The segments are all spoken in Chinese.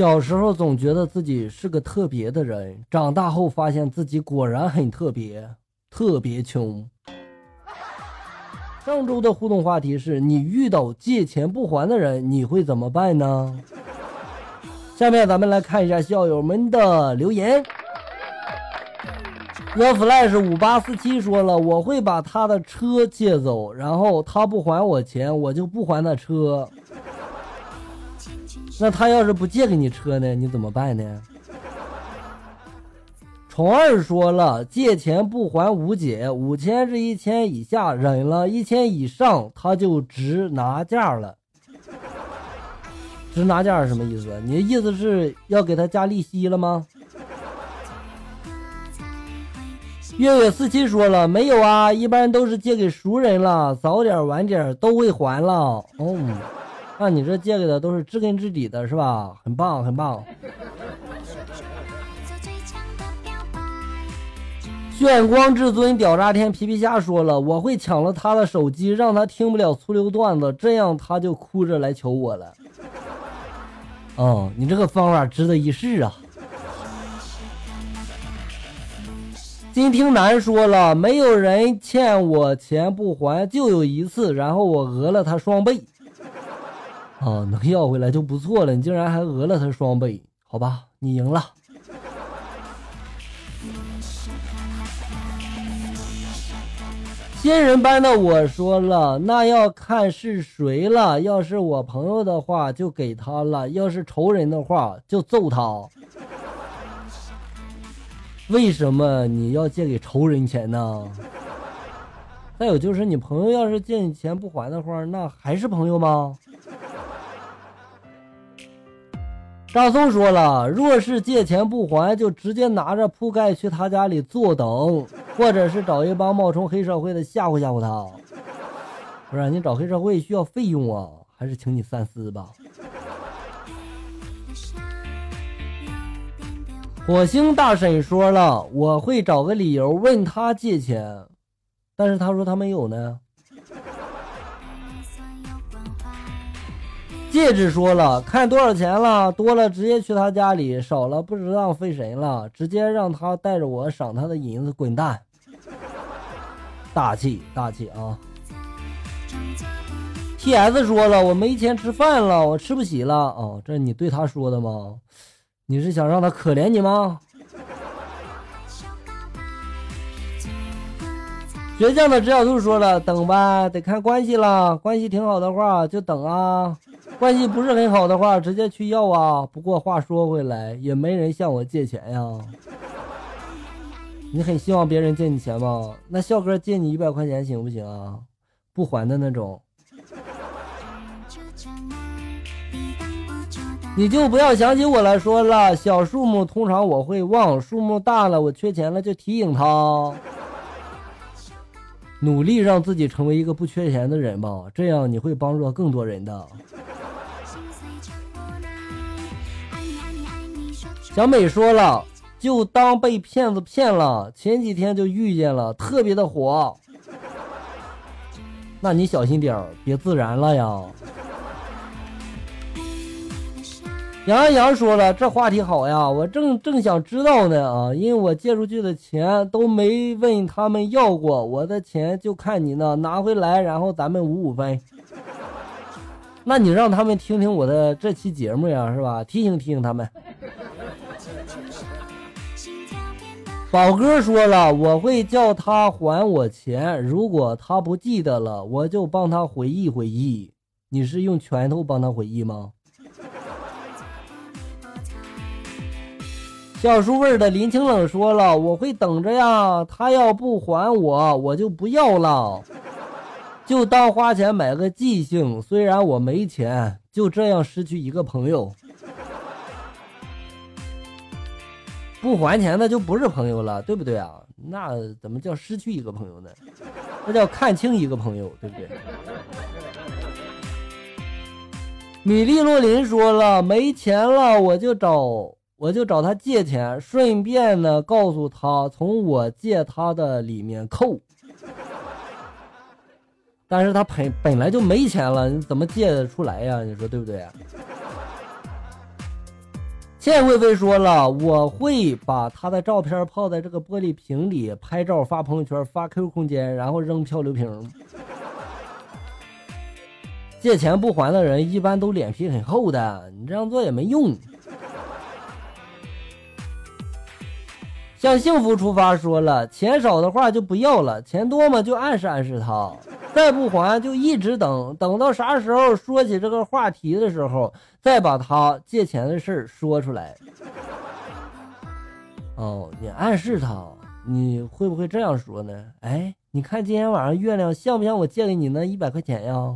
小时候总觉得自己是个特别的人，长大后发现自己果然很特别，特别穷。上周的互动话题是你遇到借钱不还的人，你会怎么办呢？下面咱们来看一下校友们的留言。我 flash 五八四七说了，我会把他的车借走，然后他不还我钱，我就不还他车。那他要是不借给你车呢？你怎么办呢？虫二说了，借钱不还无解，五千至一千以下忍了，一千以上他就直拿价了。直拿价是什么意思？你的意思是要给他加利息了吗？月月四七说了，没有啊，一般都是借给熟人了，早点晚点都会还了。哦。那你这借给的都是知根知底的，是吧？很棒，很棒。炫光至尊屌炸天皮皮虾说了，我会抢了他的手机，让他听不了粗溜段子，这样他就哭着来求我了。哦，你这个方法值得一试啊！金听男说了，没有人欠我钱不还，就有一次，然后我讹了他双倍。啊，能要回来就不错了，你竟然还讹了他双倍，好吧，你赢了。仙人般的我说了，那要看是谁了。要是我朋友的话，就给他了；要是仇人的话，就揍他。为什么你要借给仇人钱呢？再有就是，你朋友要是借你钱不还的话，那还是朋友吗？张松说了，若是借钱不还，就直接拿着铺盖去他家里坐等，或者是找一帮冒充黑社会的吓唬吓唬他。不是你找黑社会需要费用啊，还是请你三思吧。火星大婶说了，我会找个理由问他借钱，但是他说他没有呢。戒指说了，看多少钱了，多了直接去他家里，少了不知道费神了，直接让他带着我赏他的银子滚蛋。大气大气啊！T S 说了，我没钱吃饭了，我吃不起了。哦，这是你对他说的吗？你是想让他可怜你吗？倔强的直角兔说了，等吧，得看关系了，关系挺好的话就等啊。关系不是很好的话，直接去要啊。不过话说回来，也没人向我借钱呀。你很希望别人借你钱吗？那笑哥借你一百块钱行不行啊？不还的那种。你就不要想起我来说了。小数目通常我会忘，数目大了我缺钱了就提醒他。努力让自己成为一个不缺钱的人吧，这样你会帮助更多人的。小美说了，就当被骗子骗了。前几天就遇见了，特别的火。那你小心点儿，别自燃了呀。杨洋洋说了，这话题好呀，我正正想知道呢啊，因为我借出去的钱都没问他们要过，我的钱就看你呢，拿回来，然后咱们五五分。那你让他们听听我的这期节目呀，是吧？提醒提醒他们。宝哥说了，我会叫他还我钱。如果他不记得了，我就帮他回忆回忆。你是用拳头帮他回忆吗？小叔味的林清冷说了，我会等着呀。他要不还我，我就不要了，就当花钱买个记性。虽然我没钱，就这样失去一个朋友。不还钱那就不是朋友了，对不对啊？那怎么叫失去一个朋友呢？那叫看清一个朋友，对不对？米粒洛林说了，没钱了，我就找我就找他借钱，顺便呢告诉他从我借他的里面扣。但是他本本来就没钱了，你怎么借得出来呀？你说对不对？谢 谢贵妃说了，我会把他的照片泡在这个玻璃瓶里，拍照发朋友圈，发 QQ 空间，然后扔漂流瓶。借钱不还的人一般都脸皮很厚的，你这样做也没用。向幸福出发说了，钱少的话就不要了，钱多嘛就暗示暗示他，再不还就一直等，等到啥时候说起这个话题的时候，再把他借钱的事说出来。哦，你暗示他，你会不会这样说呢？哎，你看今天晚上月亮像不像我借给你那一百块钱呀？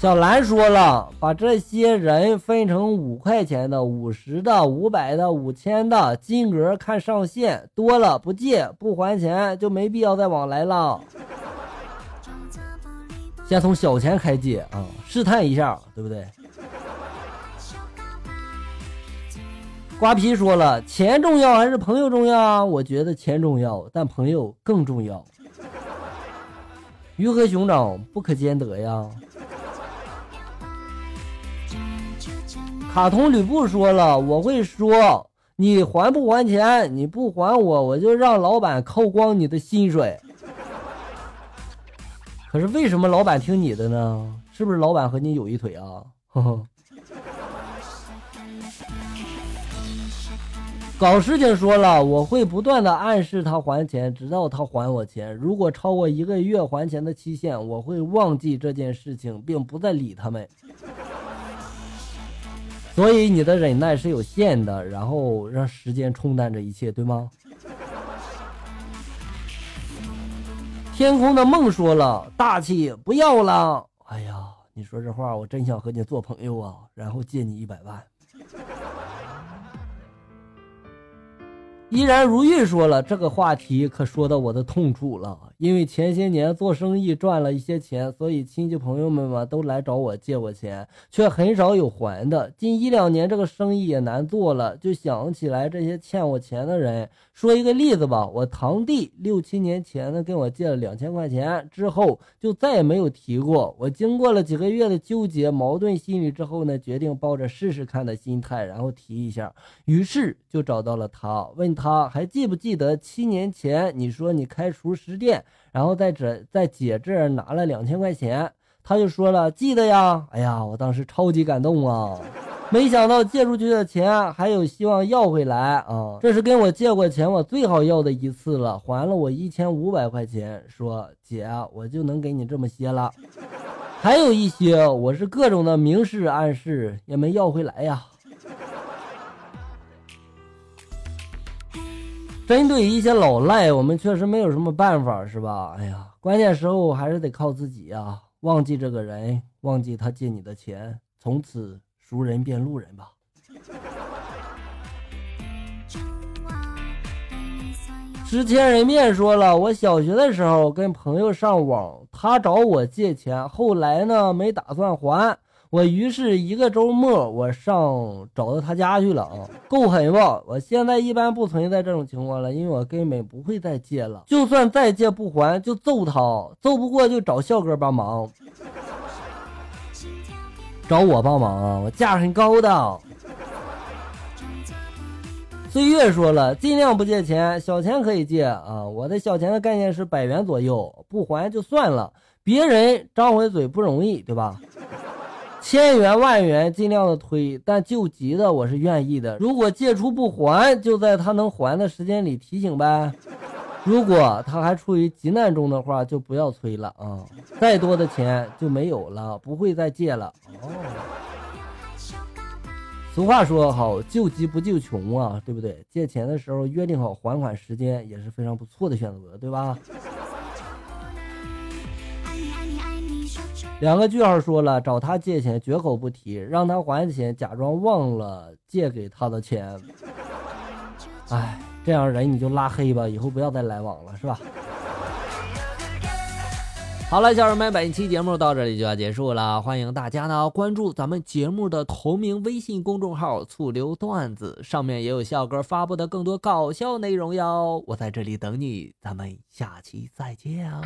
小兰说了，把这些人分成五块钱的、五十的、五百的、五千的，金额看上限，多了不借不还钱，就没必要再往来了。先从小钱开借啊，试探一下，对不对？瓜皮说了，钱重要还是朋友重要啊？我觉得钱重要，但朋友更重要。鱼和熊掌不可兼得呀。卡通吕布说了：“我会说，你还不还钱？你不还我，我就让老板扣光你的薪水。”可是为什么老板听你的呢？是不是老板和你有一腿啊？呵呵。搞事情说了，我会不断的暗示他还钱，直到他还我钱。如果超过一个月还钱的期限，我会忘记这件事情，并不再理他们。所以你的忍耐是有限的，然后让时间冲淡这一切，对吗？天空的梦说了，大气不要了。哎呀，你说这话，我真想和你做朋友啊，然后借你一百万。依然如玉说了这个话题，可说到我的痛处了。因为前些年做生意赚了一些钱，所以亲戚朋友们嘛都来找我借我钱，却很少有还的。近一两年这个生意也难做了，就想起来这些欠我钱的人。说一个例子吧，我堂弟六七年前呢跟我借了两千块钱，之后就再也没有提过。我经过了几个月的纠结、矛盾心理之后呢，决定抱着试试看的心态，然后提一下。于是就找到了他，问他还记不记得七年前你说你开厨师店，然后在这在姐这儿拿了两千块钱？他就说了记得呀。哎呀，我当时超级感动啊。没想到借出去的钱还有希望要回来啊！这是跟我借过钱我最好要的一次了，还了我一千五百块钱，说姐我就能给你这么些了，还有一些我是各种的明示暗示也没要回来呀。针对一些老赖，我们确实没有什么办法，是吧？哎呀，关键时候还是得靠自己呀！忘记这个人，忘记他借你的钱，从此。熟人变路人吧。吃千人面说了，我小学的时候跟朋友上网，他找我借钱，后来呢没打算还我，于是一个周末我上找到他家去了啊，够狠吧？我现在一般不存在这种情况了，因为我根本不会再借了，就算再借不还就揍他，揍不过就找笑哥帮忙。找我帮忙啊！我价很高的。岁月说了，尽量不借钱，小钱可以借啊。我的小钱的概念是百元左右，不还就算了。别人张回嘴不容易，对吧？千元万元尽量的推，但救急的我是愿意的。如果借出不还，就在他能还的时间里提醒呗。如果他还处于急难中的话，就不要催了啊！再多的钱就没有了，不会再借了哦。俗话说好，救急不救穷啊，对不对？借钱的时候约定好还款时间也是非常不错的选择，对吧？两个句号说了，找他借钱绝口不提，让他还钱，假装忘了借给他的钱。哎。这样人你就拉黑吧，以后不要再来往了，是吧？好了，小人们，本期节目到这里就要结束了，欢迎大家呢关注咱们节目的同名微信公众号“醋溜段子”，上面也有笑哥发布的更多搞笑内容哟。我在这里等你，咱们下期再见啊！